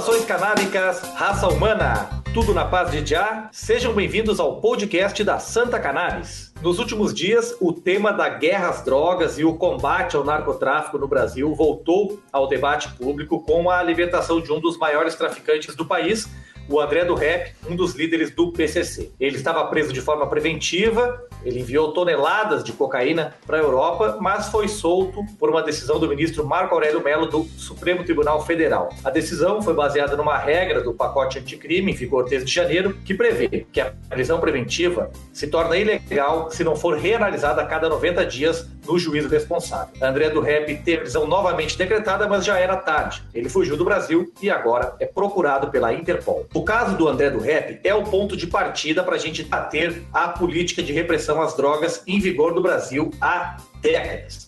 Saudações canábicas, raça humana, tudo na paz de Já? Sejam bem-vindos ao podcast da Santa Cannabis. Nos últimos dias, o tema da guerra às drogas e o combate ao narcotráfico no Brasil voltou ao debate público com a libertação de um dos maiores traficantes do país, o André do Rep, um dos líderes do PCC. Ele estava preso de forma preventiva, ele enviou toneladas de cocaína para a Europa, mas foi solto por uma decisão do ministro Marco Aurélio Mello do Supremo Tribunal Federal. A decisão foi baseada numa regra do pacote anticrime em vigor desde janeiro, que prevê que a prisão preventiva se torna ilegal se não for reanalisada a cada 90 dias no juízo responsável. André do Rep teve prisão novamente decretada, mas já era tarde. Ele fugiu do Brasil e agora é procurado pela Interpol. O caso do André do Rep é o ponto de partida para a gente bater a política de repressão às drogas em vigor no Brasil há décadas.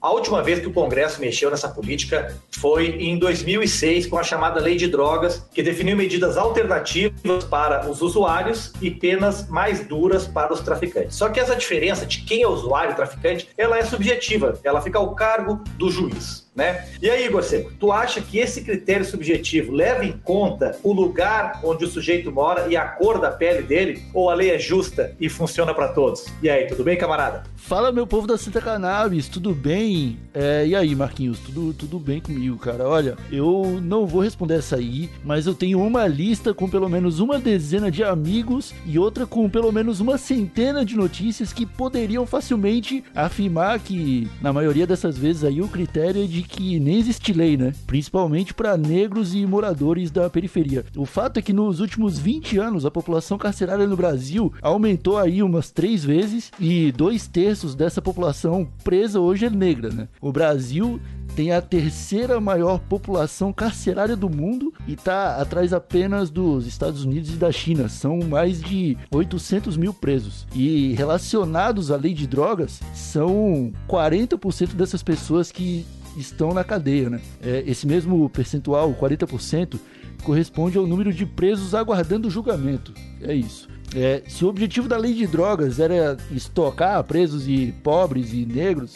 A última vez que o Congresso mexeu nessa política foi em 2006, com a chamada Lei de Drogas, que definiu medidas alternativas para os usuários e penas mais duras para os traficantes. Só que essa diferença de quem é usuário e traficante, ela é subjetiva, ela fica ao cargo do juiz. Né? E aí, Seco, tu acha que esse critério subjetivo leva em conta o lugar onde o sujeito mora e a cor da pele dele? Ou a lei é justa e funciona para todos? E aí, tudo bem, camarada? Fala, meu povo da Santa Cannabis, tudo bem? É, e aí, Marquinhos, tudo, tudo bem comigo, cara? Olha, eu não vou responder essa aí, mas eu tenho uma lista com pelo menos uma dezena de amigos e outra com pelo menos uma centena de notícias que poderiam facilmente afirmar que, na maioria dessas vezes aí, o critério é de que nem existe lei, né? Principalmente para negros e moradores da periferia. O fato é que nos últimos 20 anos a população carcerária no Brasil aumentou aí umas três vezes e dois terços dessa população presa hoje é negra, né? O Brasil tem a terceira maior população carcerária do mundo e está atrás apenas dos Estados Unidos e da China. São mais de 800 mil presos. E relacionados à lei de drogas, são 40% dessas pessoas que estão na cadeia, né? É, esse mesmo percentual, 40%, corresponde ao número de presos aguardando julgamento. É isso. É, se o objetivo da lei de drogas era estocar presos e pobres e negros,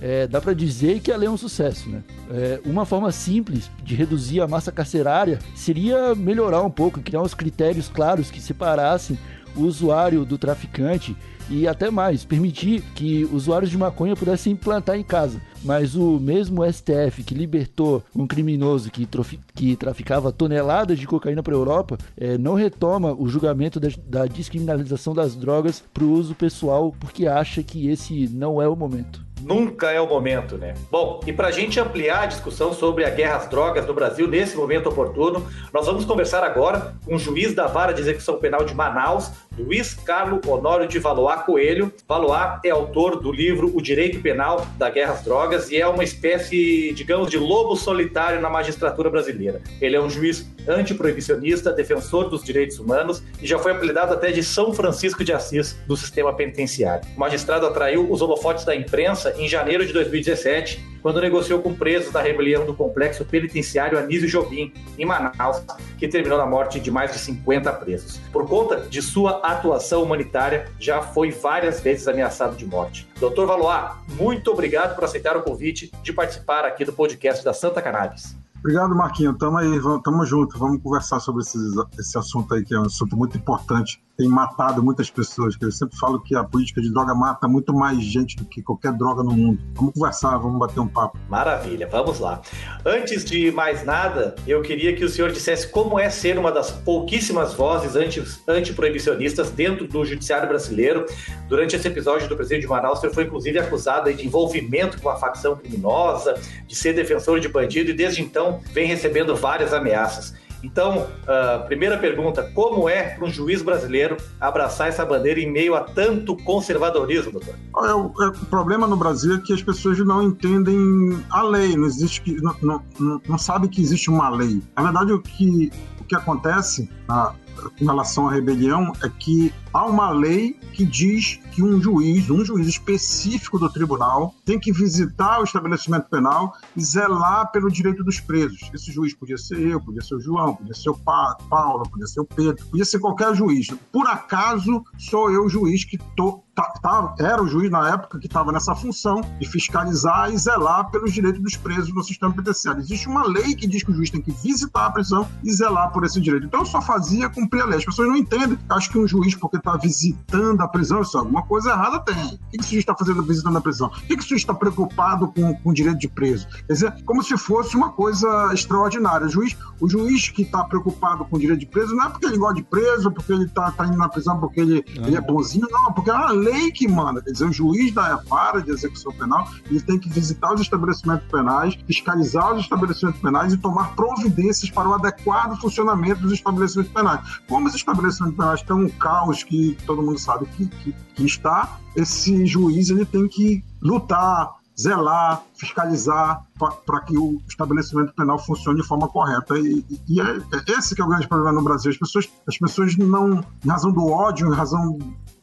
é, dá para dizer que a lei é um sucesso, né? É, uma forma simples de reduzir a massa carcerária seria melhorar um pouco, criar uns critérios claros que separassem o usuário do traficante e até mais, permitir que usuários de maconha pudessem implantar em casa. Mas o mesmo STF que libertou um criminoso que, que traficava toneladas de cocaína para a Europa é, não retoma o julgamento da, da descriminalização das drogas para o uso pessoal porque acha que esse não é o momento. Nunca é o momento, né? Bom, e para a gente ampliar a discussão sobre a guerra às drogas no Brasil nesse momento oportuno, nós vamos conversar agora com o juiz da Vara de Execução Penal de Manaus, Luiz Carlos Honório de Valois Coelho. Valois é autor do livro O Direito Penal da Guerra às Drogas e é uma espécie, digamos, de lobo solitário na magistratura brasileira. Ele é um juiz antiproibicionista, defensor dos direitos humanos e já foi apelidado até de São Francisco de Assis do sistema penitenciário. O magistrado atraiu os holofotes da imprensa em janeiro de 2017, quando negociou com presos da rebelião do complexo penitenciário Anísio Jobim, em Manaus, que terminou na morte de mais de 50 presos. Por conta de sua atuação humanitária, já foi várias vezes ameaçado de morte. Doutor Valois, muito obrigado por aceitar o convite de participar aqui do podcast da Santa Cannabis. Obrigado, Marquinhos. Tamo aí, tamo junto. Vamos conversar sobre esse, assunto aí, que é um assunto muito importante tem matado muitas pessoas. Eu sempre falo que a política de droga mata muito mais gente do que qualquer droga no mundo. Vamos conversar, vamos bater um papo. Maravilha, vamos lá. Antes de mais nada, eu queria que o senhor dissesse como é ser uma das pouquíssimas vozes anti, antiproibicionistas dentro do judiciário brasileiro. Durante esse episódio do presidente de Manaus, o senhor foi inclusive acusado de envolvimento com a facção criminosa, de ser defensor de bandido e desde então vem recebendo várias ameaças. Então, uh, primeira pergunta: como é para um juiz brasileiro abraçar essa bandeira em meio a tanto conservadorismo, doutor? É, o, é, o problema no Brasil é que as pessoas não entendem a lei, não existe não, não, não, não sabem que existe uma lei. Na verdade, o que, o que acontece, a, em relação à rebelião é que há uma lei que diz que um juiz, um juiz específico do tribunal, tem que visitar o estabelecimento penal e zelar pelo direito dos presos. Esse juiz podia ser eu, podia ser o João, podia ser o Paulo, podia ser o Pedro, podia ser qualquer juiz. Por acaso, sou eu o juiz que tô, tá, tá, era o juiz na época que estava nessa função de fiscalizar e zelar pelos direitos dos presos no sistema penitenciário. Existe uma lei que diz que o juiz tem que visitar a prisão e zelar por esse direito. Então eu só fazia cumprir a lei. As pessoas não entendem. Acho que um juiz, porque está visitando a prisão, isso, alguma coisa errada tem. O que, que esse juiz está fazendo visitando a prisão? O que, que esse juiz está preocupado com, com o direito de preso? Quer dizer, como se fosse uma coisa extraordinária. O juiz, o juiz que está preocupado com o direito de preso não é porque ele gosta de preso, porque ele está tá indo na prisão, porque ele, ele é bonzinho, não, porque é a lei que manda. Quer dizer, o juiz da vara de execução penal ele tem que visitar os estabelecimentos penais, fiscalizar os estabelecimentos penais e tomar providências para o adequado funcionamento dos estabelecimentos penais. Como os estabelecimentos penais estão um caos que todo mundo sabe que, que, que está, esse juiz ele tem que lutar, zelar, fiscalizar para que o estabelecimento penal funcione de forma correta. E, e é, é, esse que é o grande problema no Brasil. As pessoas, as pessoas não, em razão do ódio, em razão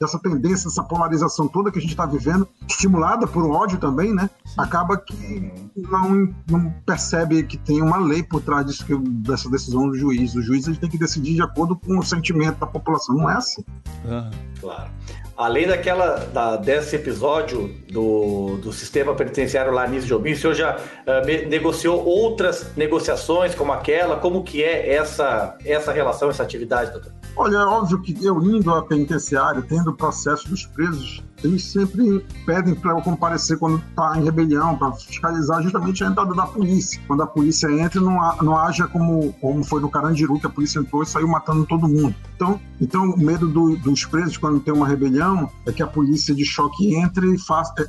dessa tendência, dessa polarização toda que a gente está vivendo, estimulada por ódio também, né? Acaba que não, não percebe que tem uma lei por trás disso, que, dessa decisão do juiz. O juiz ele tem que decidir de acordo com o sentimento da população, não é assim. Uhum. Claro. Além daquela da, desse episódio do, do sistema penitenciário lá Anísio Jobim, o senhor já uh, negociou outras negociações como aquela? Como que é essa, essa relação, essa atividade, doutor? Olha, é óbvio que eu indo à penitenciária, tendo processo dos presos, eles sempre pedem para eu comparecer quando está em rebelião, para fiscalizar justamente a entrada da polícia. Quando a polícia entra, não, não haja como, como foi no Carandiru, que a polícia entrou e saiu matando todo mundo. Então, então o medo do, dos presos quando tem uma rebelião é que a polícia de choque entre e faça, é,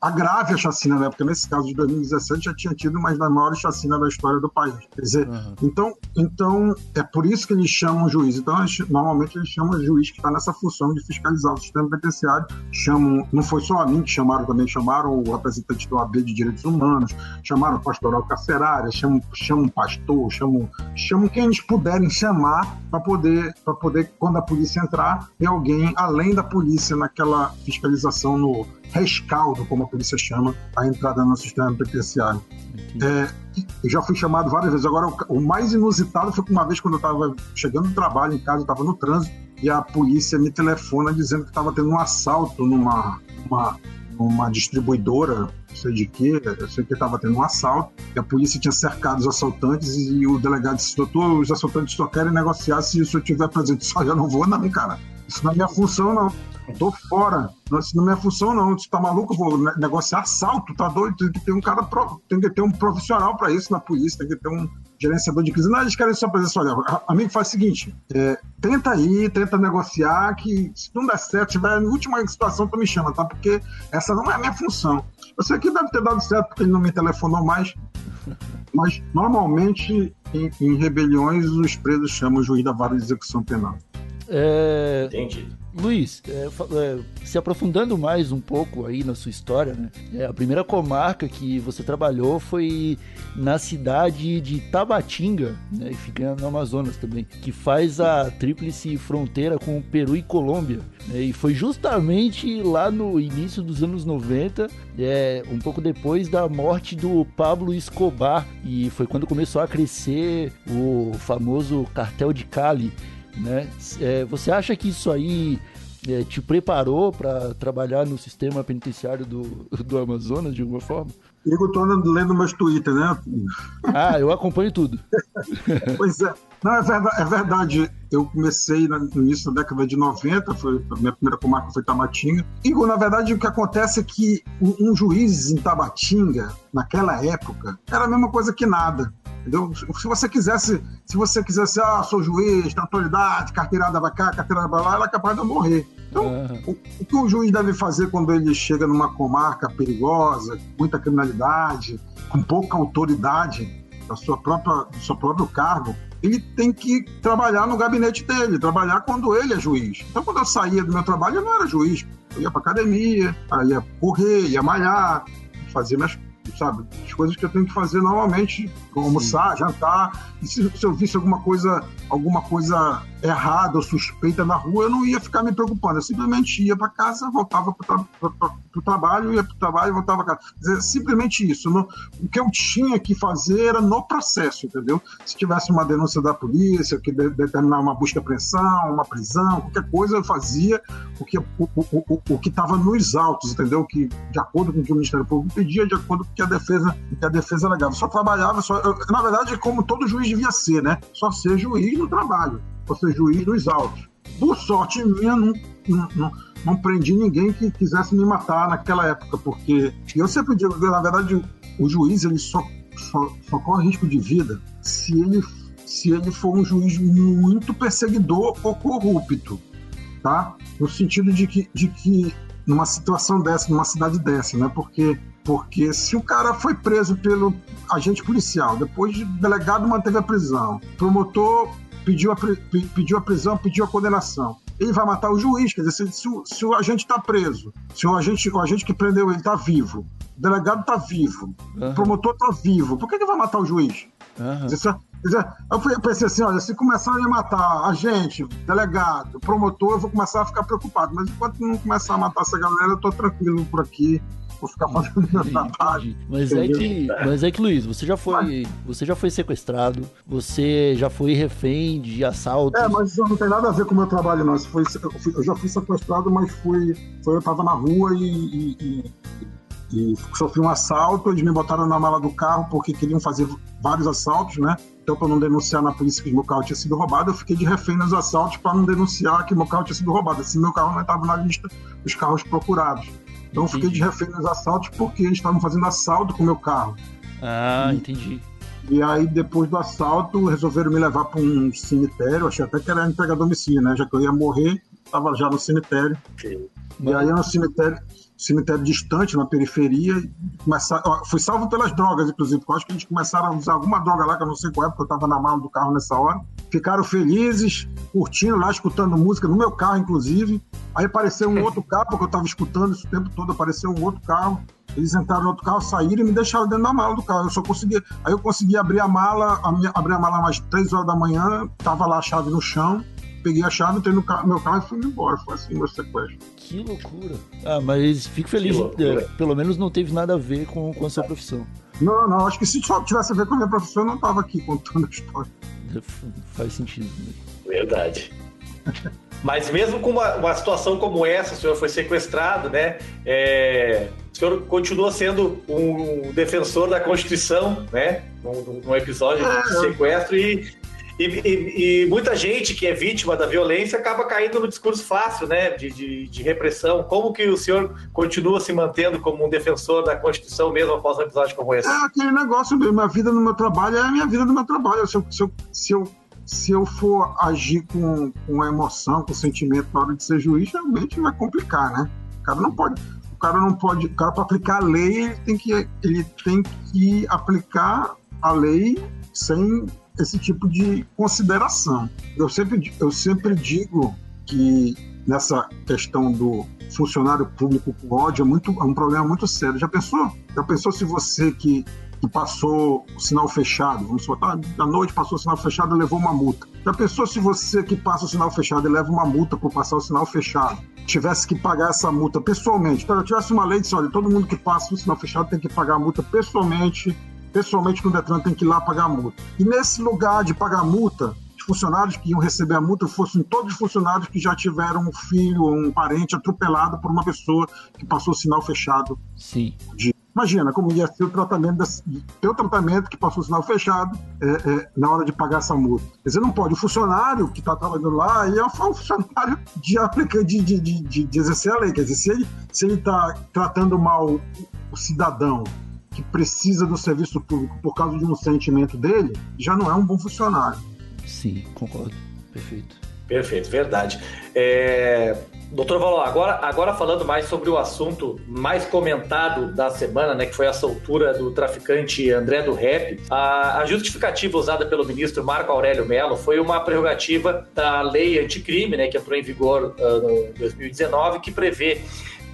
agrave a chacina, né? Porque nesse caso de 2017 já tinha tido uma das maiores chacinas da história do país. Quer dizer, uhum. então, então é por isso que eles chamam o juiz. Então, normalmente eles chamam o juiz que está nessa função de fiscalizar o sistema penitenciário, chamam, não foi só a mim que chamaram, também chamaram o representante do AB de Direitos Humanos, chamaram o pastoral carcerária, chamam, chamam pastor, chamam, chamam quem eles puderem chamar para poder, poder, quando a polícia entrar, ter alguém além da polícia naquela fiscalização no rescaldo, como a polícia chama, a entrada no sistema penitenciário. É, eu já fui chamado várias vezes. Agora, o, mais inusitado foi que uma vez quando eu estava chegando no trabalho, em casa, eu estava no trânsito, e a polícia me telefona dizendo que estava tendo um assalto numa uma, distribuidora, não sei de quê, eu sei que estava tendo um assalto, e a polícia tinha cercado os assaltantes e o delegado disse, doutor, os assaltantes só querem negociar se, se eu estiver presente. Só eu não vou não, cara. Isso não é minha função, não. Tô fora. Isso não é minha função, não. Você tá maluco? Eu vou negociar assalto, tá doido? Tem que ter um cara, pro... tem que ter um profissional para isso na polícia, tem que ter um gerenciador de crise. Não, eles querem só presença. Olha, amigo, faz o seguinte: é, tenta aí, tenta negociar, que se não der certo, tiver na última situação, tu me chama, tá? Porque essa não é a minha função. Eu sei que deve ter dado certo porque ele não me telefonou mais. Mas normalmente em, em rebeliões os presos chamam o juiz da vara de execução penal. É... Entendi. Luiz, é, é, se aprofundando mais um pouco aí na sua história, né? É, a primeira comarca que você trabalhou foi na cidade de Tabatinga, né? E fica no Amazonas também, que faz a tríplice fronteira com o Peru e Colômbia. Né? E foi justamente lá no início dos anos 90, é, um pouco depois da morte do Pablo Escobar, e foi quando começou a crescer o famoso cartel de Cali né? É, você acha que isso aí é, te preparou para trabalhar no sistema penitenciário do, do Amazonas de alguma forma? Eu estou lendo meus Twitter, né? Ah, eu acompanho tudo. pois é. Não, é verdade, é verdade. Eu comecei no início da década de 90, foi, a minha primeira comarca foi Tabatinga. E, na verdade, o que acontece é que um, um juiz em Tabatinga, naquela época, era a mesma coisa que nada. Entendeu? Se você quisesse, se você quisesse, ah, sou juiz, tem autoridade, carteirada vai cá, carteirada vai lá, ela é capaz de morrer. Então, uhum. o, o, que o juiz deve fazer quando ele chega numa comarca perigosa, muita criminalidade, com pouca autoridade da sua própria, do seu próprio cargo, ele tem que trabalhar no gabinete dele, trabalhar quando ele é juiz. Então, quando eu saía do meu trabalho, eu não era juiz. Eu ia para academia, ia correr, ia malhar, fazia minhas sabe? As coisas que eu tenho que fazer normalmente, almoçar, Sim. jantar. E se, se, eu visse alguma coisa, alguma coisa errada ou suspeita na rua, eu não ia ficar me preocupando. Eu simplesmente ia para casa, voltava para o trabalho, ia para o trabalho e voltava para casa. Dizer, simplesmente isso. O que eu tinha que fazer era no processo, entendeu? Se tivesse uma denúncia da polícia, que determinar uma busca apreensão, uma prisão, qualquer coisa, eu fazia o que o, o, o que estava nos autos, entendeu? Que de acordo com o que o Ministério Público pedia, de acordo com o que a defesa, que a defesa alegava. Só trabalhava, só, eu, na verdade, como todo juiz devia ser, né? Só ser juiz no trabalho fosse juiz dos autos. Por sorte minha, não, não, não, não, prendi ninguém que quisesse me matar naquela época, porque eu sempre digo, na verdade, o juiz ele só, só, só corre risco de vida se ele, se ele for um juiz muito perseguidor ou corrupto, tá? No sentido de que, de que numa situação dessa, numa cidade dessa, né? Porque porque se o cara foi preso pelo agente policial, depois o delegado manteve a prisão, promotor pediu a, pediu a prisão, pediu a condenação. Ele vai matar o juiz, quer dizer, se, se, o, se o agente está preso, se o agente, o agente que prendeu ele está vivo, o delegado está vivo, uhum. o promotor está vivo, por que ele vai matar o juiz? Uhum. Dizer, eu pensei assim, olha, se começarem a matar a gente, delegado, promotor, eu vou começar a ficar preocupado. Mas enquanto não começar a matar essa galera, eu tô tranquilo por aqui ficar fazendo meu trabalho. Mas é que, mas é que, Luiz, você já foi, você já foi sequestrado, você já foi refém de assalto. É, mas isso não tem nada a ver com o meu trabalho, não. Foi, eu, já fui sequestrado, mas fui, foi, eu tava na rua e, e, e, e sofri um assalto, eles me botaram na mala do carro porque queriam fazer vários assaltos, né? Então, para não denunciar na polícia que meu carro tinha sido roubado, eu fiquei de refém nos assaltos para não denunciar que meu carro tinha sido roubado. Assim, meu carro não estava na lista dos carros procurados. Então eu fiquei de refém nos assaltos porque eles estavam fazendo assalto com o meu carro. Ah, e, entendi. E aí, depois do assalto, resolveram me levar para um cemitério. Achei até que era entregar domicílio, né? Já que eu ia morrer, estava já no cemitério. Sim. E aí, no cemitério, cemitério distante, na periferia. Começar, fui salvo pelas drogas, inclusive, porque eu acho que eles começaram a usar alguma droga lá, que eu não sei qual é, porque eu estava na mala do carro nessa hora. Ficaram felizes, curtindo lá, escutando música, no meu carro, inclusive. Aí apareceu um outro carro, porque eu estava escutando isso o tempo todo, apareceu um outro carro. Eles entraram no outro carro, saíram e me deixaram dentro da mala do carro. Eu só consegui. Aí eu consegui abrir a mala, a minha, abrir a mala mais três horas da manhã, tava lá a chave no chão peguei a chave, entrei no carro, meu carro e fui embora. Foi assim meu sequestro. Que loucura. Ah, mas fico feliz, é, pelo menos não teve nada a ver com, com a sua profissão. Não, não, acho que se só tivesse a ver com a minha profissão, eu não tava aqui contando a história. Faz sentido. Né? Verdade. Mas mesmo com uma, uma, situação como essa, o senhor foi sequestrado, né? É, o senhor continua sendo um defensor da Constituição, né? Num, num episódio é, de sequestro e e, e, muita gente que é vítima da violência acaba caindo no discurso fácil, né, de, de, de, repressão. Como que o senhor continua se mantendo como um defensor da Constituição mesmo após um episódio como esse? É aquele negócio mesmo, a vida no meu trabalho é a minha vida no meu trabalho. Se eu, se eu, se eu, se eu for agir com, com emoção, com sentimento na hora de ser juiz, realmente vai complicar, né? O cara não pode o cara não pode, o cara para aplicar a lei, ele tem que ele tem que aplicar a lei sem esse tipo de consideração. Eu sempre, eu sempre digo que nessa questão do funcionário público com ódio é, muito, é um problema muito sério. Já pensou? Já pensou se você que, que passou o sinal fechado, vamos botar, à noite passou o sinal fechado e levou uma multa. Já pensou se você que passa o sinal fechado e leva uma multa por passar o sinal fechado, tivesse que pagar essa multa pessoalmente? Então, eu tivesse uma lei de olha, todo mundo que passa o sinal fechado tem que pagar a multa pessoalmente pessoalmente no Detran tem que ir lá pagar a multa. E nesse lugar de pagar a multa, os funcionários que iam receber a multa fossem todos os funcionários que já tiveram um filho ou um parente atropelado por uma pessoa que passou o sinal fechado. Sim. De... Imagina como ia ser o tratamento, desse, teu tratamento que passou o sinal fechado é, é, na hora de pagar essa multa. Quer dizer, não pode. O funcionário que está trabalhando lá é um funcionário de, aplicar, de, de, de, de, exercer a lei. Quer dizer, se ele está tratando mal o cidadão que precisa do serviço público por causa de um sentimento dele, já não é um bom funcionário. Sim, concordo. Perfeito. Perfeito, verdade. É... Doutor Valor, agora, agora falando mais sobre o assunto mais comentado da semana, né, que foi a soltura do traficante André do Rep, a, a justificativa usada pelo ministro Marco Aurélio Mello foi uma prerrogativa da lei anticrime, né, que entrou em vigor uh, em 2019, que prevê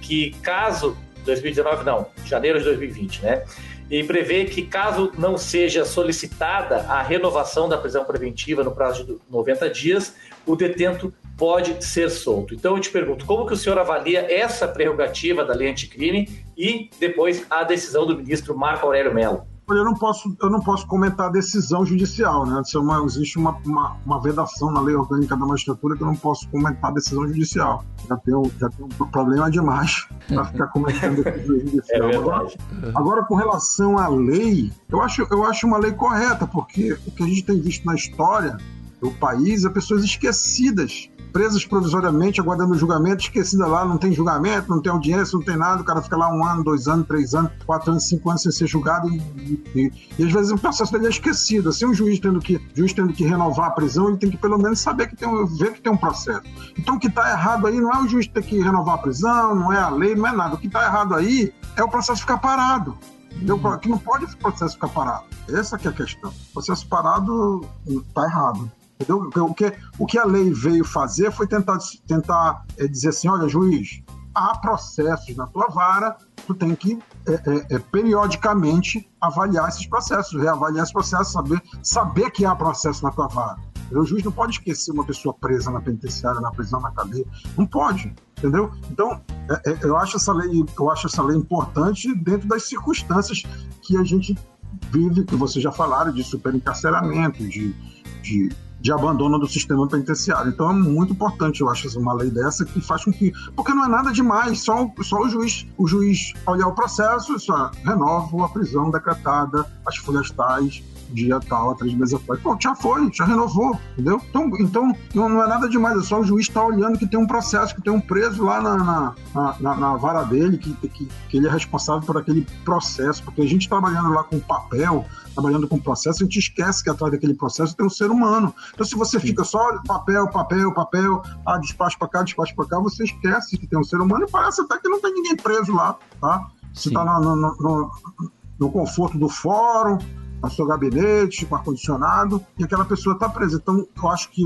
que caso 2019 não, janeiro de 2020, né? e prevê que, caso não seja solicitada a renovação da prisão preventiva no prazo de 90 dias, o detento pode ser solto. Então eu te pergunto, como que o senhor avalia essa prerrogativa da lei anticrime e depois a decisão do ministro Marco Aurélio Mello? Eu não posso, eu não posso comentar a decisão judicial, né? É uma, existe uma, uma, uma, vedação na lei orgânica da magistratura que eu não posso comentar a decisão judicial. Já tenho, já tenho um problema demais para ficar comentando a decisão judicial. É agora, agora, com relação à lei, eu acho, eu acho uma lei correta, porque o que a gente tem visto na história do país é pessoas esquecidas presas provisoriamente, aguardando julgamento, esquecida lá, não tem julgamento, não tem audiência, não tem nada, o cara fica lá um ano, dois anos, três anos, quatro anos, cinco anos sem ser julgado e, e, e às vezes o processo dele é esquecido. Assim, um juiz tendo que, juiz tendo que renovar a prisão, ele tem que pelo menos saber que tem um, ver que tem um processo. Então o que está errado aí não é o juiz ter que renovar a prisão, não é a lei, não é nada. O que está errado aí é o processo ficar parado. Entendeu? Que não pode esse processo ficar parado. Essa que é a questão. O processo parado está errado. Entendeu? O que, o que a lei veio fazer foi tentar, tentar é, dizer assim: olha, juiz, há processos na tua vara, tu tem que é, é, periodicamente avaliar esses processos, reavaliar esses processos, saber, saber que há processo na tua vara. O juiz não pode esquecer uma pessoa presa na penitenciária, na prisão, na cadeia. Não pode, entendeu? Então, é, é, eu acho essa lei, eu acho essa lei importante dentro das circunstâncias que a gente vive, que vocês já falaram, de superencarceramento, de, de de abandono do sistema penitenciário. Então é muito importante, eu acho, uma lei dessa que faz com que. Porque não é nada demais, só, só o juiz, o juiz olhar o processo, só renova a prisão decretada, as folhas tais, dia tal, três meses atrás. Pô, já foi, já renovou, entendeu? Então, então não, é nada demais, é só o juiz estar tá olhando que tem um processo, que tem um preso lá na, na, na, na vara dele, que, que, que ele é responsável por aquele processo, porque a gente trabalhando lá com papel, trabalhando com processo, a gente esquece que atrás daquele processo tem um ser humano. Então, se você fica só papel, papel, papel, ah, despacho para cá, despacho para cá, você esquece que tem um ser humano e parece até que não tem ninguém preso lá, tá? Você está no, no, no, no conforto do fórum, no seu gabinete, com ar-condicionado, e aquela pessoa está presa. Então, eu acho que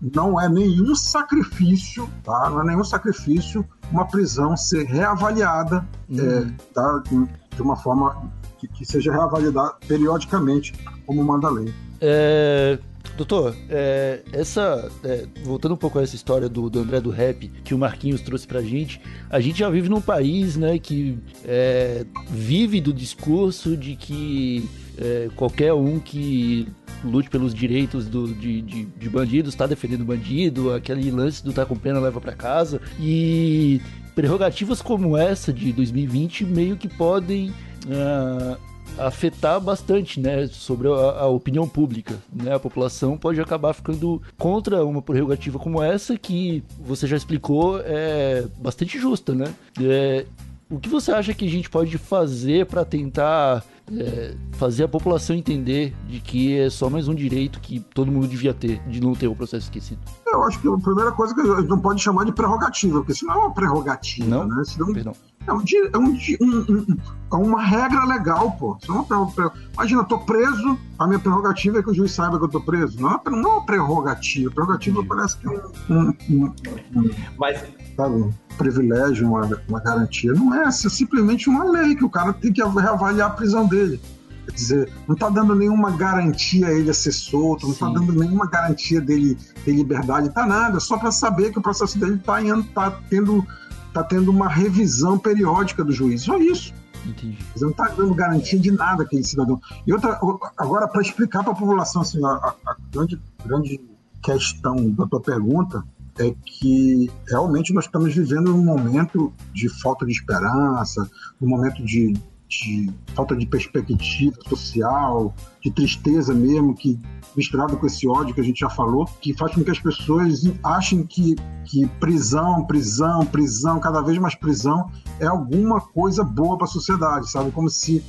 não é nenhum sacrifício, tá? Não é nenhum sacrifício uma prisão ser reavaliada hum. é, tá? de uma forma que, que seja reavaliada periodicamente, como manda a lei. É, Doutor, é, essa. É, voltando um pouco a essa história do, do, André do Rap que o Marquinhos trouxe pra gente, a gente já vive num país, né, que é, vive do discurso de que é, qualquer um que lute pelos direitos do, de, de, de bandidos está defendendo bandido, aquele lance do tá com pena leva para casa. E prerrogativas como essa de 2020 meio que podem uh, afetar bastante, né, sobre a, a, opinião pública, né? A população pode acabar ficando contra uma prerrogativa como essa que você já explicou é bastante justa, né? É, o que você acha que a gente pode fazer para tentar é, fazer a população entender de que é só mais um direito que todo mundo devia ter, de não ter o processo esquecido? Eu acho que a primeira coisa que a gente não pode chamar de prerrogativa, porque isso não é uma prerrogativa, não? né? Senão, Perdão. É, um, é, um, um, é uma regra legal, pô. É imagina, eu tô preso, a minha prerrogativa é que o juiz saiba que eu tô preso. Não é, não é uma prerrogativa. Prerrogativa parece que é um. um, um Mas. Sabe, um privilégio, uma, uma garantia. Não é, é simplesmente uma lei que o cara tem que reavaliar a prisão dele. Quer dizer, não está dando nenhuma garantia a ele a ser solto, não está dando nenhuma garantia dele ter liberdade, tá nada, só para saber que o processo dele está tá tendo tá tendo uma revisão periódica do juiz. Só isso. Entendi. Você não está dando garantia de nada aquele cidadão. E outra, agora, para explicar para a população, assim, a, a, grande, grande questão da tua pergunta é que realmente nós estamos vivendo um momento de falta de esperança, um momento de, de falta de perspectiva social, de tristeza mesmo, que misturado com esse ódio que a gente já falou, que faz com que as pessoas achem que, que prisão, prisão, prisão, cada vez mais prisão é alguma coisa boa para a sociedade, sabe? Como se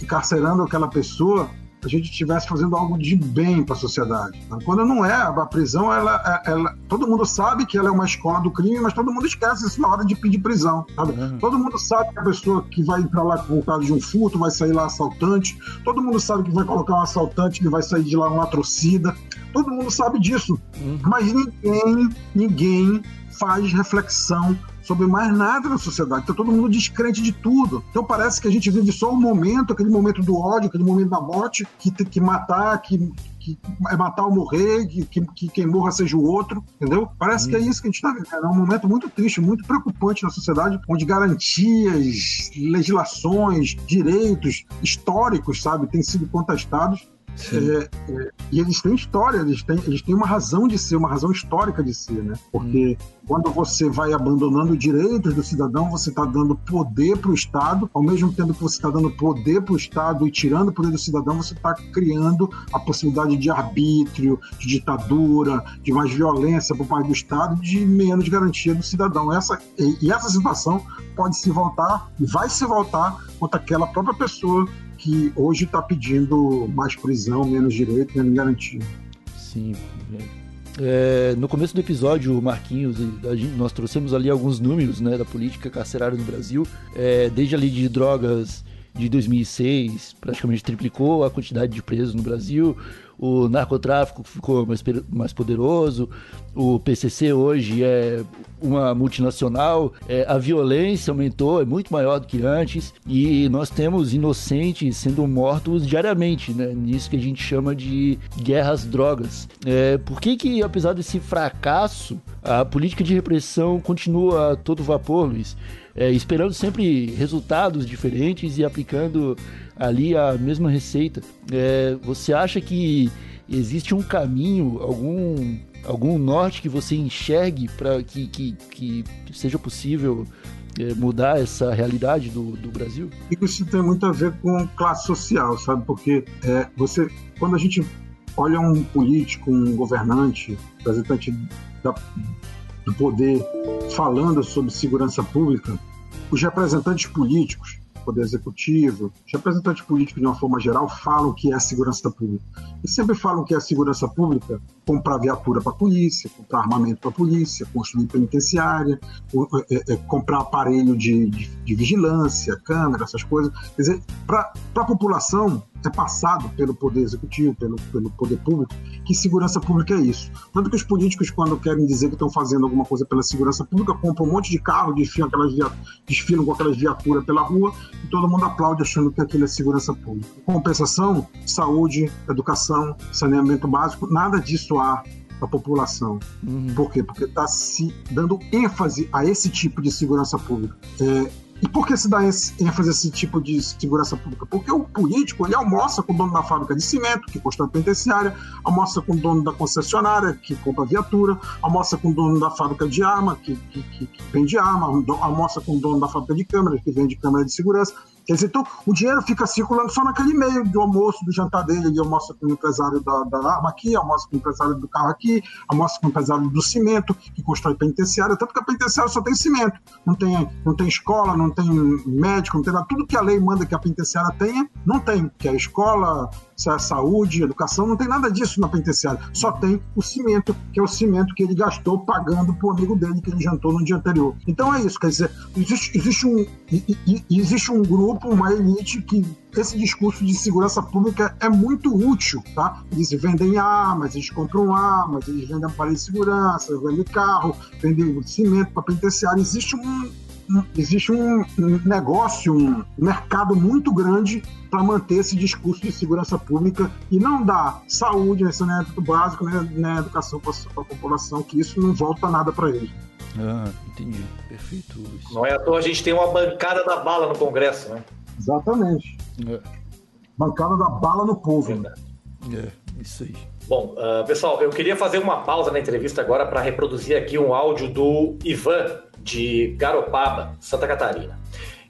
encarcerando aquela pessoa a gente estivesse fazendo algo de bem para a sociedade. Quando não é, a prisão, ela, ela, todo mundo sabe que ela é uma escola do crime, mas todo mundo esquece isso na hora de pedir prisão. Uhum. Todo mundo sabe que a pessoa que vai entrar lá com o caso de um furto vai sair lá assaltante. Todo mundo sabe que vai colocar um assaltante que vai sair de lá um atrocida. Todo mundo sabe disso. Uhum. Mas ninguém, ninguém faz reflexão sobre mais nada na sociedade. Está todo mundo descrente de tudo. Então parece que a gente vive só o um momento, aquele momento do ódio, aquele momento da morte, que tem que matar, que que é matar ou morrer, que, que, que, quem morra seja o outro, entendeu? Parece hum. que é isso que a gente está vivendo. É um momento muito triste, muito preocupante na sociedade, onde garantias, legislações, direitos históricos, sabe, têm sido contestados é, é, e eles têm história, eles têm, eles têm uma razão de ser, uma razão histórica de ser, né? Porque hum. quando você vai abandonando direitos do cidadão, você está dando poder para o Estado, ao mesmo tempo que você está dando poder para o Estado e tirando o poder do cidadão, você está criando a possibilidade de arbítrio, de ditadura, de mais violência por parte do Estado, de menos garantia do cidadão. Essa, e, e essa situação pode se voltar e vai se voltar contra aquela própria pessoa que hoje está pedindo mais prisão, menos direito, menos garantia. Sim. É, no começo do episódio, Marquinhos, gente, nós trouxemos ali alguns números né, da política carcerária no Brasil, é, desde ali de drogas de 2006, praticamente triplicou a quantidade de presos no Brasil o narcotráfico ficou mais, mais poderoso, o PCC hoje é uma multinacional, é, a violência aumentou, é muito maior do que antes, e nós temos inocentes sendo mortos diariamente, né? Nisso que a gente chama de guerras drogas. É, por que que, apesar desse fracasso, a política de repressão continua a todo vapor, Luiz? É, esperando sempre resultados diferentes e aplicando ali a mesma receita. É, você acha que existe um caminho, algum, algum norte que você enxergue para que, que, que seja possível é, mudar essa realidade do, do Brasil? Isso tem muito a ver com classe social, sabe? Porque é, você, quando a gente olha um político, um governante, representante da, do poder falando sobre segurança pública, os representantes políticos Poder Executivo, representantes políticos, de uma forma geral, falam que é segurança pública. E sempre falam que é segurança pública comprar viatura para a polícia, comprar armamento para a polícia, construir penitenciária, é, é, comprar aparelho de, de, de, vigilância, câmera, essas coisas. Quer dizer, para a população, é passado pelo poder executivo, pelo, pelo poder público, que segurança pública é isso. Tanto que os políticos, quando querem dizer que estão fazendo alguma coisa pela segurança pública, compram um monte de carro, desfilam, aquelas desfilam com aquelas viaturas pela rua e todo mundo aplaude achando que aquilo é segurança pública. Compensação, saúde, educação, saneamento básico, nada disso há a população. Uhum. Por quê? Porque está se dando ênfase a esse tipo de segurança pública. É, e por que se dá ênfase a esse tipo de segurança pública? Porque o político ele almoça com o dono da fábrica de cimento, que constrói penitenciária, almoça com o dono da concessionária, que compra viatura, almoça com o dono da fábrica de arma, que, que, que, que vende arma, almoça com o dono da fábrica de câmeras, que vende câmera de segurança. Quer dizer, então o dinheiro fica circulando só naquele meio do almoço, do jantar dele. Ele almoça com o empresário da, da arma aqui, almoça com o empresário do carro aqui, almoça com o empresário do cimento, que constrói penitenciária. Tanto que a penitenciária só tem cimento. Não tem, não tem escola, não tem médico, não tem nada. Tudo que a lei manda que a penitenciária tenha, não tem. Que é a escola, é saúde, educação, não tem nada disso na penitenciária. Só tem o cimento, que é o cimento que ele gastou pagando pro amigo dele que ele jantou no dia anterior. Então é isso, quer dizer, existe, existe, um, existe um grupo, uma elite que esse discurso de segurança pública é muito útil, tá? Eles vendem armas, eles compram armas, eles vendem aparelho de segurança, vendem carro, vendem cimento para penitenciária. Existe um, existe um negócio, um mercado muito grande para manter esse discurso de segurança pública e não dar saúde, saneamento básico, né, né, educação para a população, que isso não volta nada para eles. Ah, entendi. Perfeito. Luiz. Não é à toa a gente tem uma bancada da bala no Congresso, né? Exatamente. É. Bancada da bala no povo. Né? É, isso aí. Bom, uh, pessoal, eu queria fazer uma pausa na entrevista agora para reproduzir aqui um áudio do Ivan, de Garopaba, Santa Catarina.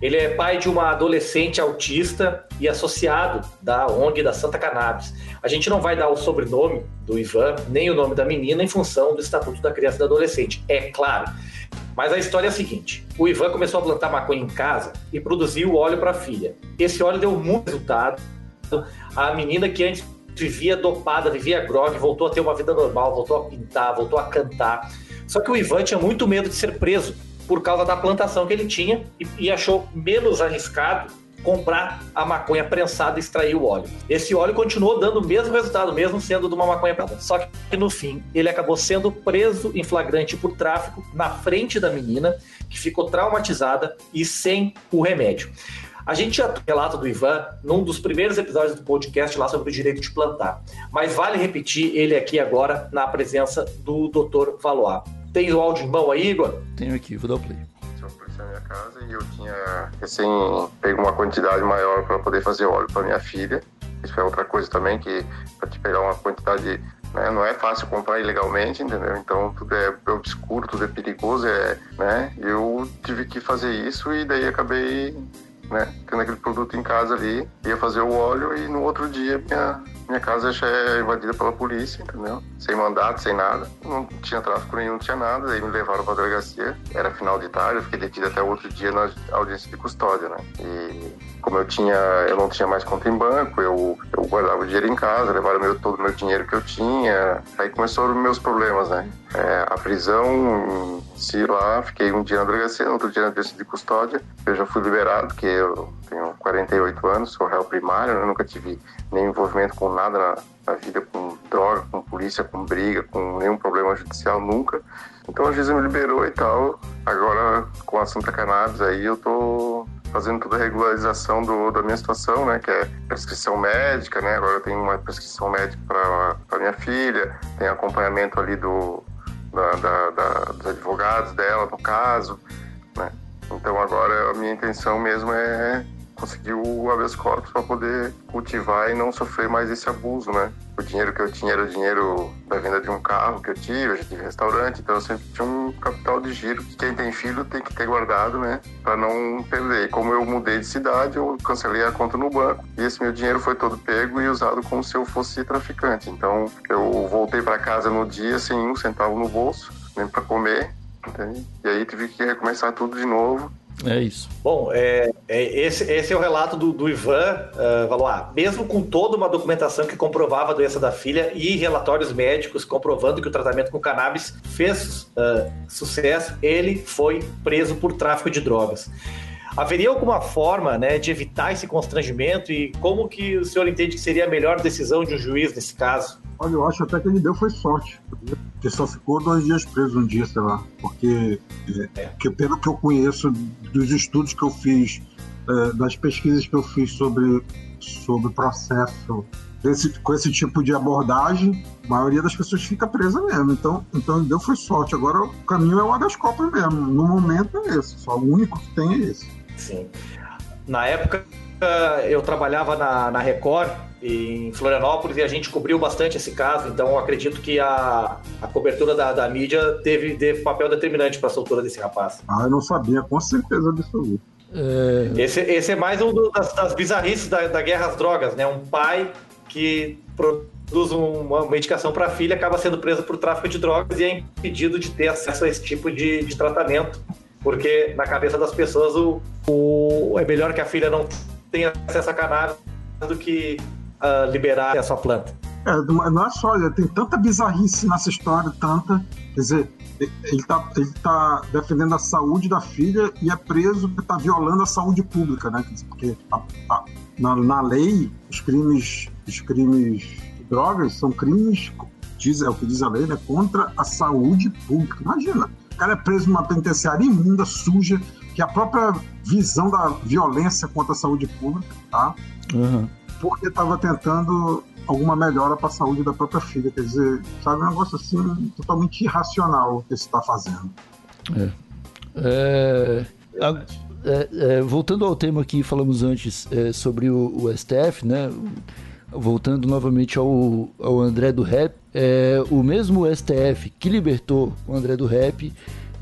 Ele é pai de uma adolescente autista e associado da ONG da Santa Cannabis. A gente não vai dar o sobrenome do Ivan, nem o nome da menina, em função do Estatuto da Criança e do Adolescente, é claro. Mas a história é a seguinte: o Ivan começou a plantar maconha em casa e produziu óleo para a filha. Esse óleo deu muito resultado. A menina que antes vivia dopada, vivia grog, voltou a ter uma vida normal, voltou a pintar, voltou a cantar. Só que o Ivan tinha muito medo de ser preso por causa da plantação que ele tinha e, e achou menos arriscado comprar a maconha prensada e extrair o óleo. Esse óleo continuou dando o mesmo resultado, mesmo sendo de uma maconha prensada. Só que no fim, ele acabou sendo preso em flagrante por tráfico na frente da menina, que ficou traumatizada e sem o remédio. A gente já relato do Ivan num dos primeiros episódios do podcast lá sobre o direito de plantar, mas vale repetir ele aqui agora na presença do Dr. Valois. Tem o áudio em mão aí, Igor? Tenho aqui, vou dar o play na minha casa e eu tinha recém pego uma quantidade maior para poder fazer óleo para minha filha. Isso é outra coisa também que para te pegar uma quantidade né, não é fácil comprar ilegalmente, entendeu? Então tudo é obscuro, tudo é perigoso, é, né? Eu tive que fazer isso e daí acabei né? Tendo aquele produto em casa ali, ia fazer o óleo e no outro dia minha, minha casa já é invadida pela polícia, entendeu? Sem mandato, sem nada. Não tinha tráfico nenhum, não tinha nada. Aí me levaram pra delegacia. Era final de tarde, eu fiquei detido até o outro dia na audiência de custódia, né? E como eu tinha, eu não tinha mais conta em banco, eu, eu guardava o dinheiro em casa, levaram meu, todo o meu dinheiro que eu tinha. Aí começaram meus problemas, né? É, a prisão, se lá, fiquei um dia na delegacia, outro dia na delegacia de custódia. Eu já fui liberado, porque eu tenho 48 anos, sou réu primário, né? nunca tive nenhum envolvimento com nada na, na vida, com droga, com polícia, com briga, com nenhum problema judicial, nunca. Então a juíza me liberou e tal. Agora, com a Santa Cannabis aí, eu tô fazendo toda a regularização do, da minha situação, né? Que é prescrição médica, né? Agora eu tenho uma prescrição médica para minha filha, tem acompanhamento ali do, da, da, da, dos advogados dela, no caso, né? Então agora a minha intenção mesmo é conseguir o habeas corpus para poder cultivar e não sofrer mais esse abuso, né? O dinheiro que eu tinha era o dinheiro da venda de um carro que eu tive, eu já tive restaurante, então eu sempre tinha um capital de giro que quem tem filho tem que ter guardado, né? Para não perder. Como eu mudei de cidade, eu cancelei a conta no banco e esse meu dinheiro foi todo pego e usado como se eu fosse traficante. Então eu voltei para casa no dia sem um centavo no bolso, nem para comer, entende? E aí tive que recomeçar tudo de novo é isso. Bom, é, é esse, esse, é o relato do, do Ivan uh, Valois. Mesmo com toda uma documentação que comprovava a doença da filha e relatórios médicos comprovando que o tratamento com cannabis fez uh, sucesso, ele foi preso por tráfico de drogas. Haveria alguma forma né, de evitar esse constrangimento e como que o senhor entende que seria a melhor decisão de um juiz nesse caso? Olha, eu acho até que ele deu foi sorte. Porque só ficou dois dias preso um dia, sei lá. Porque, é, porque pelo que eu conheço dos estudos que eu fiz, é, das pesquisas que eu fiz sobre, sobre processo com esse tipo de abordagem, a maioria das pessoas fica presa mesmo. Então, então deu foi sorte. Agora o caminho é o habeas corpus mesmo. No momento é esse. Só o único que tem é esse. Sim. Na época eu trabalhava na, na Record em Florianópolis e a gente cobriu bastante esse caso, então acredito que a, a cobertura da, da mídia teve, teve papel determinante para a soltura desse rapaz. Ah, eu não sabia, com certeza absoluta. É... Esse, esse é mais um das, das bizarrices da, da guerra às drogas, né? Um pai que produz uma medicação para a filha acaba sendo preso por tráfico de drogas e é impedido de ter acesso a esse tipo de, de tratamento, porque na cabeça das pessoas o, o, é melhor que a filha não tenha acesso a cannabis do que uh, liberar essa planta. É, não é só, tem tanta bizarrice nessa história, tanta. Quer dizer, ele está ele tá defendendo a saúde da filha e é preso porque está violando a saúde pública, né? Porque a, a, na, na, lei, os crimes, os crimes de drogas são crimes, diz, é o que diz a lei, né? Contra a saúde pública. Imagina, o cara é preso numa penitenciária imunda, suja, que é a própria visão da violência contra a saúde pública, tá? Uhum porque estava tentando alguma melhora para a saúde da própria filha. Quer dizer, sabe, um negócio assim totalmente irracional que está fazendo. É. É, a, é, é, voltando ao tema que falamos antes é, sobre o, o, STF, né? Voltando novamente ao, ao André do Rap, é, o mesmo STF que libertou o André do Rap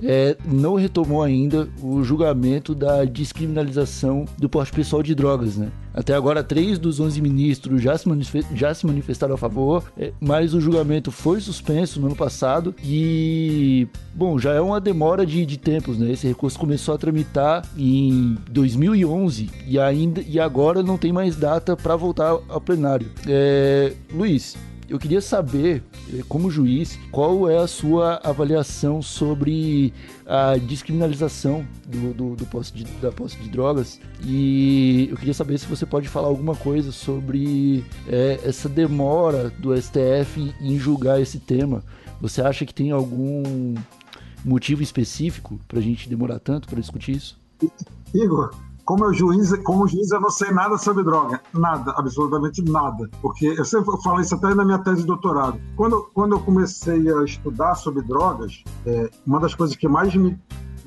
é, não retomou ainda o julgamento da descriminalização do porte pessoal de drogas, né? Até agora, três dos 11 ministros já se, já se manifestaram a favor, é, mas o julgamento foi suspenso no ano passado e, bom, já é uma demora de, de tempos, né? Esse recurso começou a tramitar em 2011 e ainda e agora não tem mais data para voltar ao plenário. É, Luiz, eu queria saber, eh, como juiz, qual é a sua avaliação sobre a descriminalização do, do, do posse de, da posse de drogas e eu queria saber se você pode falar alguma coisa sobre é, essa demora do STF em julgar esse tema. Você acha que tem algum motivo específico para a gente demorar tanto para discutir isso? Igor, como eu juiz, como juiz, eu não sei nada sobre droga. Nada, absolutamente nada. Porque eu sempre falo isso até na minha tese de doutorado. Quando, quando eu comecei a estudar sobre drogas, é, uma das coisas que mais me,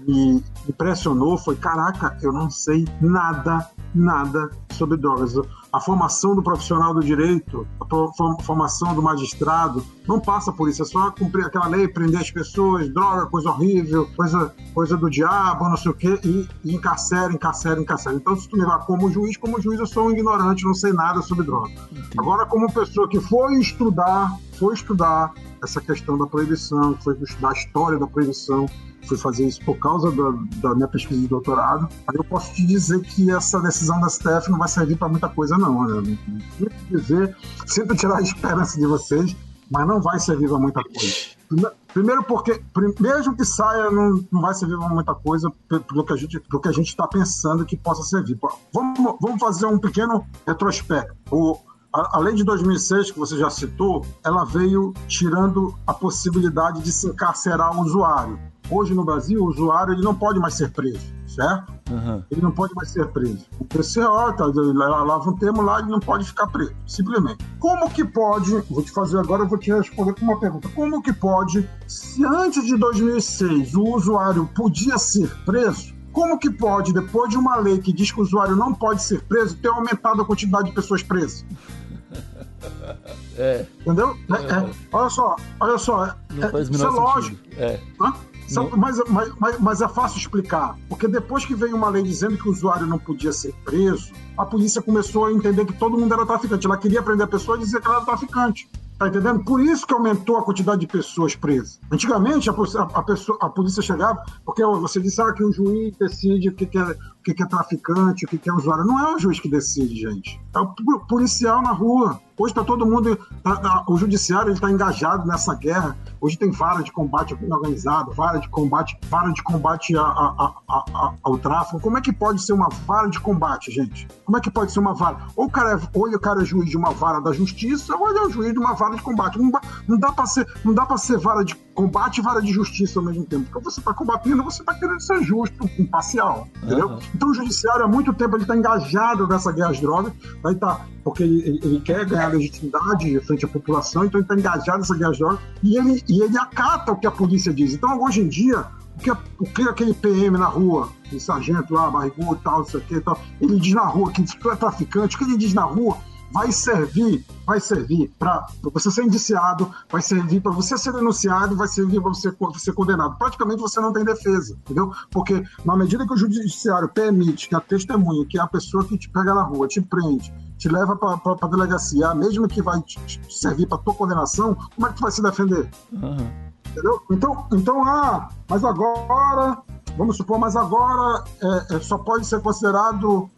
me impressionou foi: caraca, eu não sei nada, nada sobre drogas a formação do profissional do direito, a formação do magistrado, não passa por isso. É só cumprir aquela lei, prender as pessoas, droga, coisa horrível, coisa, coisa do diabo, não sei o quê, e, e encarcera, encarcera, encarcera. Então, se tu me vai como juiz, como juiz, eu sou um ignorante, não sei nada sobre droga. Agora, como pessoa que foi estudar, foi estudar essa questão da proibição, foi estudar a história da proibição, fui fazer isso por causa da, da, minha pesquisa de doutorado. Eu posso te dizer que essa decisão da STF não vai servir para muita coisa, não. Né? Dizer, tirar a esperança de vocês, mas não vai servir para muita coisa. Primeiro porque, mesmo que saia, não, não vai servir para muita coisa pelo que a gente que a gente está pensando que possa servir. Vamos, vamos fazer um pequeno retrospecto. O, a, a lei de 2006, que você já citou, ela veio tirando a possibilidade de se encarcerar o usuário. Hoje no Brasil, o usuário ele não pode mais ser preso, certo? Uhum. Ele não pode mais ser preso. O PCO, tá, lava um termo lá, ele não pode ficar preso, simplesmente. Como que pode, vou te fazer agora, eu vou te responder com uma pergunta. Como que pode, se antes de 2006 o usuário podia ser preso, como que pode, depois de uma lei que diz que o usuário não pode ser preso, ter aumentado a quantidade de pessoas presas? É. Entendeu? É, é. Olha só, olha só. Não faz isso é lógico. É. Mas, mas, mas, mas, é fácil explicar, porque depois que veio uma lei dizendo que o usuário não podia ser preso, a polícia começou a entender que todo mundo era traficante. Ela queria prender a pessoa e dizer que ela era traficante. Tá entendendo? Por isso que aumentou a quantidade de pessoas presas. Antigamente, a, a, a, pessoa, a polícia chegava, porque você disse ah, que o juiz decide o que, que, é, que, que é traficante, o que, é usuário. Não é o juiz que decide, gente. É o policial na rua. Hoje está todo mundo. Tá, tá, o judiciário está engajado nessa guerra. Hoje tem vara de combate ao crime organizado, vara de combate, vara de combate a, a, a, ao tráfico. Como é que pode ser uma vara de combate, gente? Como é que pode ser uma vara? Ou o cara é, ou o cara é juiz de uma vara da justiça, ou ele é juiz de uma vara de combate. Não, não dá para ser, não dá para ser vara de combate e vara de justiça ao mesmo tempo. Porque você está combatendo, você está querendo ser justo, imparcial, entendeu? Uhum. Então o judiciário há muito tempo ele está engajado nessa guerra às drogas, aí tá porque ele, ele quer ganhar legitimidade frente à população, então ele está engajado nessa guerra às drogas e ele, e ele acata o que a polícia diz. Então hoje em dia o que, aquele PM na rua, o sargento lá, barrigudo, tal, isso aqui, tal, ele diz na rua que tu é traficante, o que ele diz na rua vai servir, vai servir para você ser indiciado, vai servir para você ser denunciado, vai servir para você ser condenado. Praticamente você não tem defesa, entendeu? Porque na medida que o judiciário permite que a testemunha, que é a pessoa que te pega na rua, te prende, te leva para a delegacia, mesmo que vai te, te servir para tua condenação, como é que tu vai se defender? Uhum. Entendeu? Então, então, ah, mas agora, vamos supor, mas agora é, é, só pode ser considerado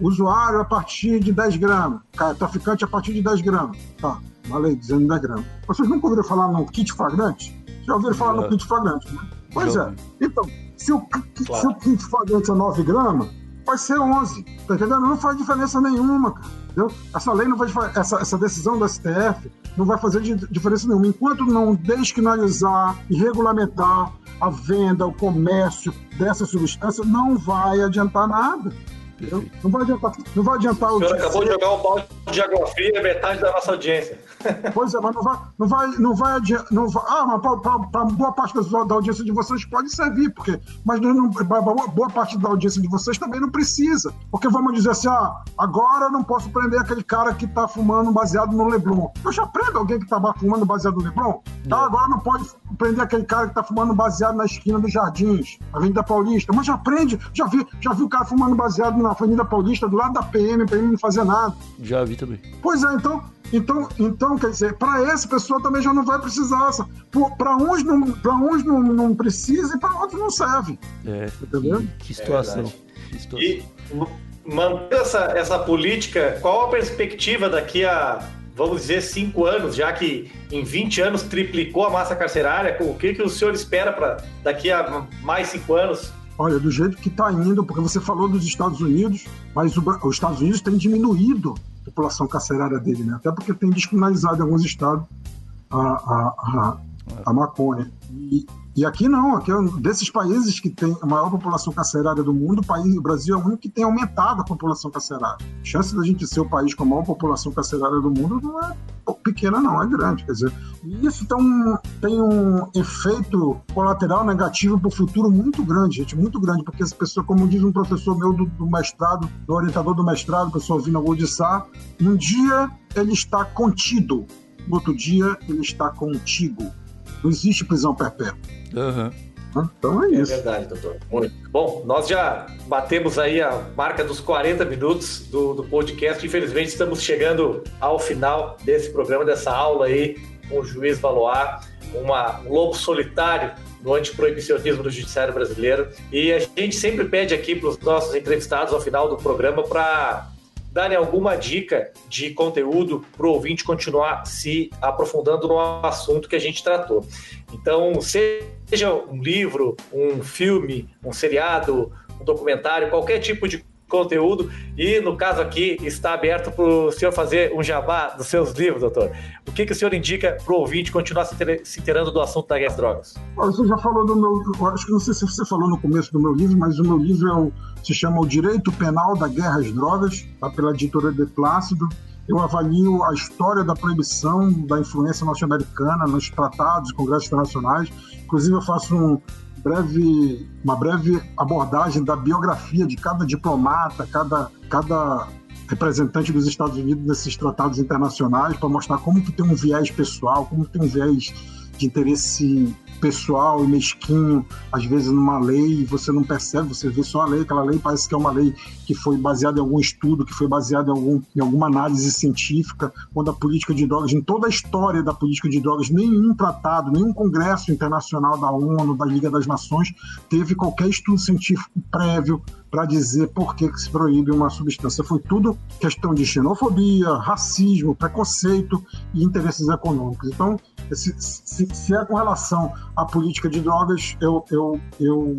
usuário a partir de 10 gramas, traficante a partir de 10 gramas. Tá, uma lei dizendo 10 gramas. Vocês nunca ouviram falar no kit flagrante? Já ouviram falar no kit flagrante, né? Pois é. Então, se o, claro. se o kit flagrante é 9 gramas, vai ser 11. Tá entendendo? Não faz diferença nenhuma, cara. Entendeu? Essa lei não vai essa, essa decisão do STF não vai fazer diferença nenhuma. Enquanto não descriminalizar e regulamentar a venda, o comércio dessa substância, não vai adiantar nada. Não vai adiantar, não vai adiantar o. O senhor acabou de jogar um balde de água fria metade da nossa audiência. Pois é, mas não vai, não vai, não vai, não vai ah, mas para boa parte da, da, audiência de vocês pode servir, porque, mas não, boa parte da audiência de vocês também não precisa, porque vamos dizer assim, ah, agora eu não posso prender aquele cara que está fumando baseado no Leblon. Eu já prendo alguém que estava fumando baseado no Leblon? Tá, agora não pode prender aquele cara que está fumando baseado na esquina dos Jardins, Avenida Paulista, mas já prende, já vi, já vi o cara fumando baseado na Avenida Paulista, do lado da PM, PM não fazer nada. Já vi também. Pois é, então, então, então quer dizer, para essa pessoa também já não vai precisar. Para uns, não, uns não, não precisa e para outros não serve. É, entendeu? Que, que situação. É que situação. E manter essa, essa política, qual a perspectiva daqui a vamos dizer, cinco anos, já que em 20 anos triplicou a massa carcerária, o que, que o senhor espera para daqui a mais cinco anos? Olha, do jeito que está indo, porque você falou dos Estados Unidos, mas o, os Estados Unidos têm diminuído população carcerária dele, né? Até porque tem descriminalizado em alguns estados a, a, a, a maconha. E, e aqui não, aqui é um desses países que tem a maior população carcerária do mundo, o, país, o Brasil é o único que tem aumentado a população carcerária. A chance da gente ser o país com a maior população carcerária do mundo não é pequena, não, é grande. Quer dizer, isso tem um, tem um efeito colateral negativo para o futuro muito grande, gente, muito grande, porque essa pessoa, como diz um professor meu do, do mestrado, do orientador do mestrado, pessoal vindo Godissá, um dia ele está contido, no outro dia ele está contigo. Não existe prisão perpétua. Uhum. Então é isso. É verdade, doutor. Muito. Bom, nós já batemos aí a marca dos 40 minutos do, do podcast. Infelizmente, estamos chegando ao final desse programa, dessa aula aí com o juiz Valoar, uma, um lobo solitário no antiproibicionismo do judiciário brasileiro. E a gente sempre pede aqui para os nossos entrevistados ao final do programa para darem alguma dica de conteúdo para o ouvinte continuar se aprofundando no assunto que a gente tratou. Então, seja um livro, um filme, um seriado, um documentário, qualquer tipo de conteúdo e no caso aqui está aberto para o senhor fazer um jabá dos seus livros, doutor. O que, que o senhor indica para o ouvinte continuar se inteirando do assunto da guerra drogas? Você já falou do meu, acho que não sei se você falou no começo do meu livro, mas o meu livro é o, se chama O Direito Penal da Guerra às Drogas, tá pela editora De Plácido. Eu avalio a história da proibição da influência norte-americana nos tratados e congressos internacionais. Inclusive, eu faço um, breve, uma breve abordagem da biografia de cada diplomata, cada, cada representante dos Estados Unidos nesses tratados internacionais, para mostrar como que tem um viés pessoal, como tem um viés de interesse pessoal e mesquinho, às vezes numa lei, você não percebe, você vê só a lei, aquela lei parece que é uma lei que foi baseada em algum estudo, que foi baseada em, algum, em alguma análise científica, quando a política de drogas, em toda a história da política de drogas, nenhum tratado, nenhum congresso internacional da ONU, da Liga das Nações, teve qualquer estudo científico prévio para dizer por que, que se proíbe uma substância. Foi tudo questão de xenofobia, racismo, preconceito e interesses econômicos. Então, se, se, se é com relação à política de drogas, eu, eu, eu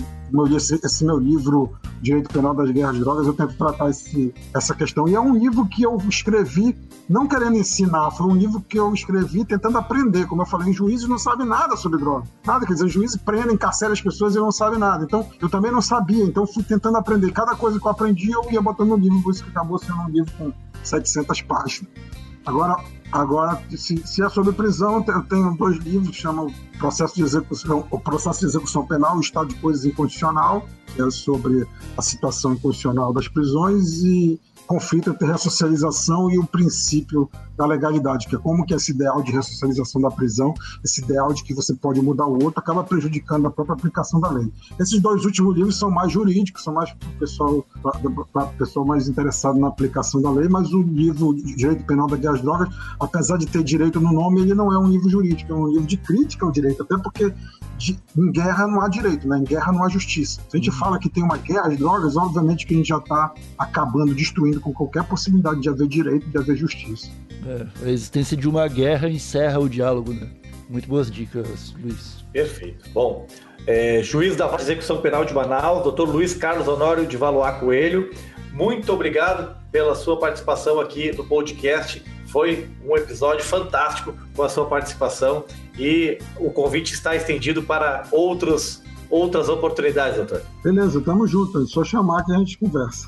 esse, esse meu livro, Direito Penal das Guerras de Drogas, eu tento tratar esse, essa questão. E é um livro que eu escrevi não querendo ensinar, foi um livro que eu escrevi tentando aprender. Como eu falei, juízes não sabem nada sobre droga. Nada, quer dizer, juízes prendem, encarceram as pessoas e não sabem nada. Então, eu também não sabia, então fui tentando aprender. Cada coisa que eu aprendi, eu ia botando no livro, por isso que acabou sendo um livro com 700 páginas. Agora, agora se, se é sobre prisão, eu tenho dois livros chamam Processo de Execução, o Processo de Execução Penal, o Estado de Coisas Incondicional, que é sobre a situação incondicional das prisões, e conflito entre ressocialização e o princípio da legalidade, que é como que esse ideal de ressocialização da prisão, esse ideal de que você pode mudar o outro, acaba prejudicando a própria aplicação da lei. Esses dois últimos livros são mais jurídicos, são mais para o pessoal, pessoal mais interessado na aplicação da lei, mas o livro Direito Penal da Guerra às Drogas, apesar de ter direito no nome, ele não é um livro jurídico, é um livro de crítica ao direito, até porque de, em guerra não há direito, né? em guerra não há justiça. Se a gente uhum. fala que tem uma guerra às drogas, obviamente que a gente já está acabando, destruindo com qualquer possibilidade de haver direito, de haver justiça. É, a existência de uma guerra encerra o diálogo, né? Muito boas dicas, Luiz. Perfeito. Bom, é, juiz da Execução Penal de Manaus, doutor Luiz Carlos Honório de Valoar Coelho, muito obrigado pela sua participação aqui no podcast. Foi um episódio fantástico com a sua participação e o convite está estendido para outros, outras oportunidades, doutor. Beleza, tamo junto. É só chamar que a gente conversa.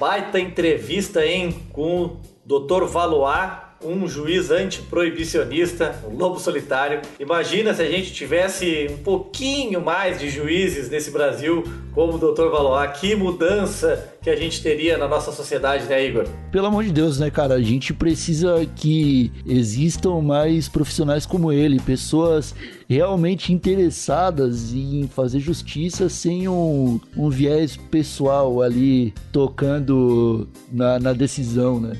Baita entrevista, hein, com Dr. Valois, um juiz antiproibicionista, um lobo solitário. Imagina se a gente tivesse um pouquinho mais de juízes nesse Brasil como o Dr. Valois. Que mudança que a gente teria na nossa sociedade, né, Igor? Pelo amor de Deus, né, cara? A gente precisa que existam mais profissionais como ele, pessoas realmente interessadas em fazer justiça sem um, um viés pessoal ali tocando na, na decisão, né?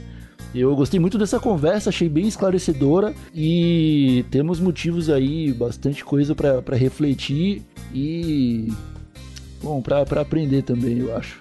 Eu gostei muito dessa conversa, achei bem esclarecedora e temos motivos aí, bastante coisa para refletir e bom, para aprender também, eu acho.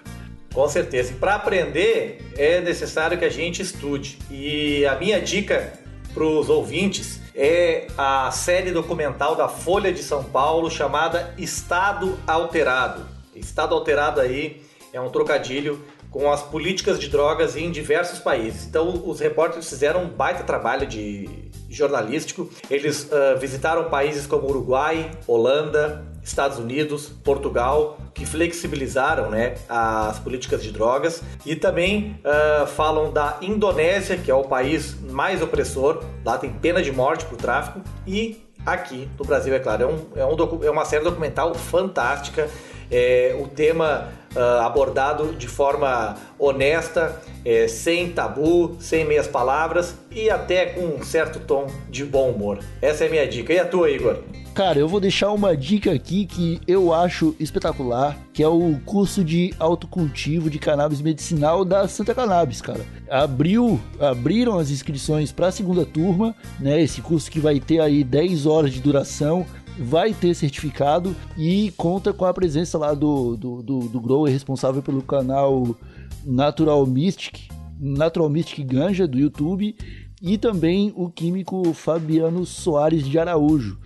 Com certeza. E para aprender é necessário que a gente estude. E a minha dica para os ouvintes é a série documental da Folha de São Paulo chamada Estado Alterado. Estado Alterado aí é um trocadilho com as políticas de drogas em diversos países. Então, os repórteres fizeram um baita trabalho de jornalístico. Eles uh, visitaram países como Uruguai, Holanda, Estados Unidos, Portugal, que flexibilizaram né, as políticas de drogas e também uh, falam da Indonésia, que é o país mais opressor, lá tem pena de morte por tráfico, e aqui no Brasil, é claro. É, um, é, um é uma série documental fantástica. É, o tema uh, abordado de forma honesta, é, sem tabu, sem meias palavras e até com um certo tom de bom humor. Essa é a minha dica. E a tua, Igor? Cara, eu vou deixar uma dica aqui que eu acho espetacular, que é o curso de autocultivo de cannabis medicinal da Santa Cannabis, cara. Abriu, abriram as inscrições para a segunda turma, né? Esse curso que vai ter aí 10 horas de duração vai ter certificado e conta com a presença lá do, do, do, do grower responsável pelo canal Natural Mystic, Natural Mystic Ganja do YouTube e também o químico Fabiano Soares de Araújo.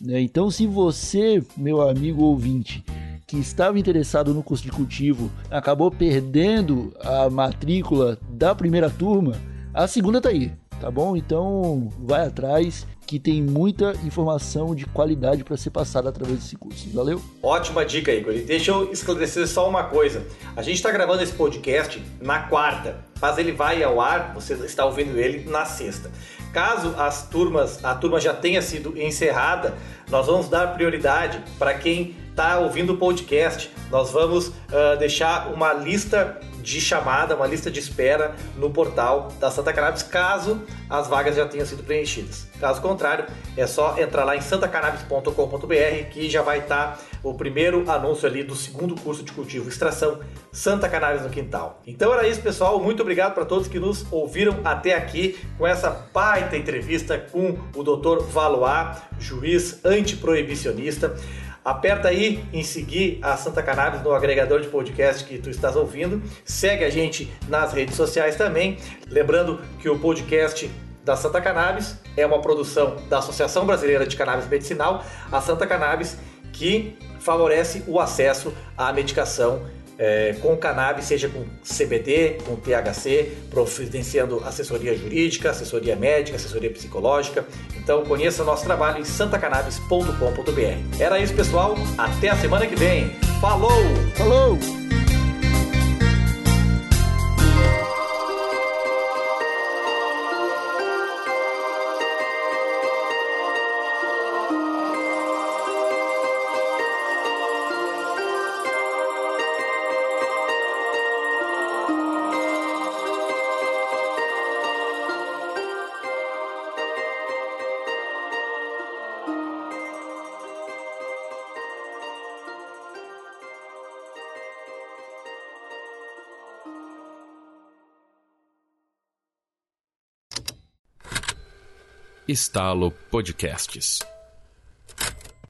Né? Então, se você, meu amigo ouvinte, que estava interessado no curso de cultivo, acabou perdendo a matrícula da primeira turma, a segunda tá aí, tá bom? Então, vai atrás que tem muita informação de qualidade para ser passada através desse curso. Valeu? Ótima dica, Igor. E deixa eu esclarecer só uma coisa. A gente está gravando esse podcast na quarta, mas ele vai ao ar, você está ouvindo ele na sexta. Caso as turmas, a turma já tenha sido encerrada, nós vamos dar prioridade para quem está ouvindo o podcast. Nós vamos uh, deixar uma lista de chamada, uma lista de espera no portal da Santa Cannabis, caso as vagas já tenham sido preenchidas. Caso contrário, é só entrar lá em santacannabis.com.br que já vai estar o primeiro anúncio ali do segundo curso de cultivo extração Santa Cannabis no Quintal. Então era isso, pessoal. Muito obrigado para todos que nos ouviram até aqui com essa baita entrevista com o Dr. Valois, juiz antiproibicionista. Aperta aí em seguir a Santa Cannabis no agregador de podcast que tu estás ouvindo. Segue a gente nas redes sociais também. Lembrando que o podcast da Santa Cannabis é uma produção da Associação Brasileira de Cannabis Medicinal, a Santa Cannabis, que favorece o acesso à medicação é, com cannabis, seja com CBD, com THC, providenciando assessoria jurídica, assessoria médica, assessoria psicológica. Então conheça o nosso trabalho em santacannabis.com.br. Era isso, pessoal. Até a semana que vem. Falou! Falou! Estalo Podcasts.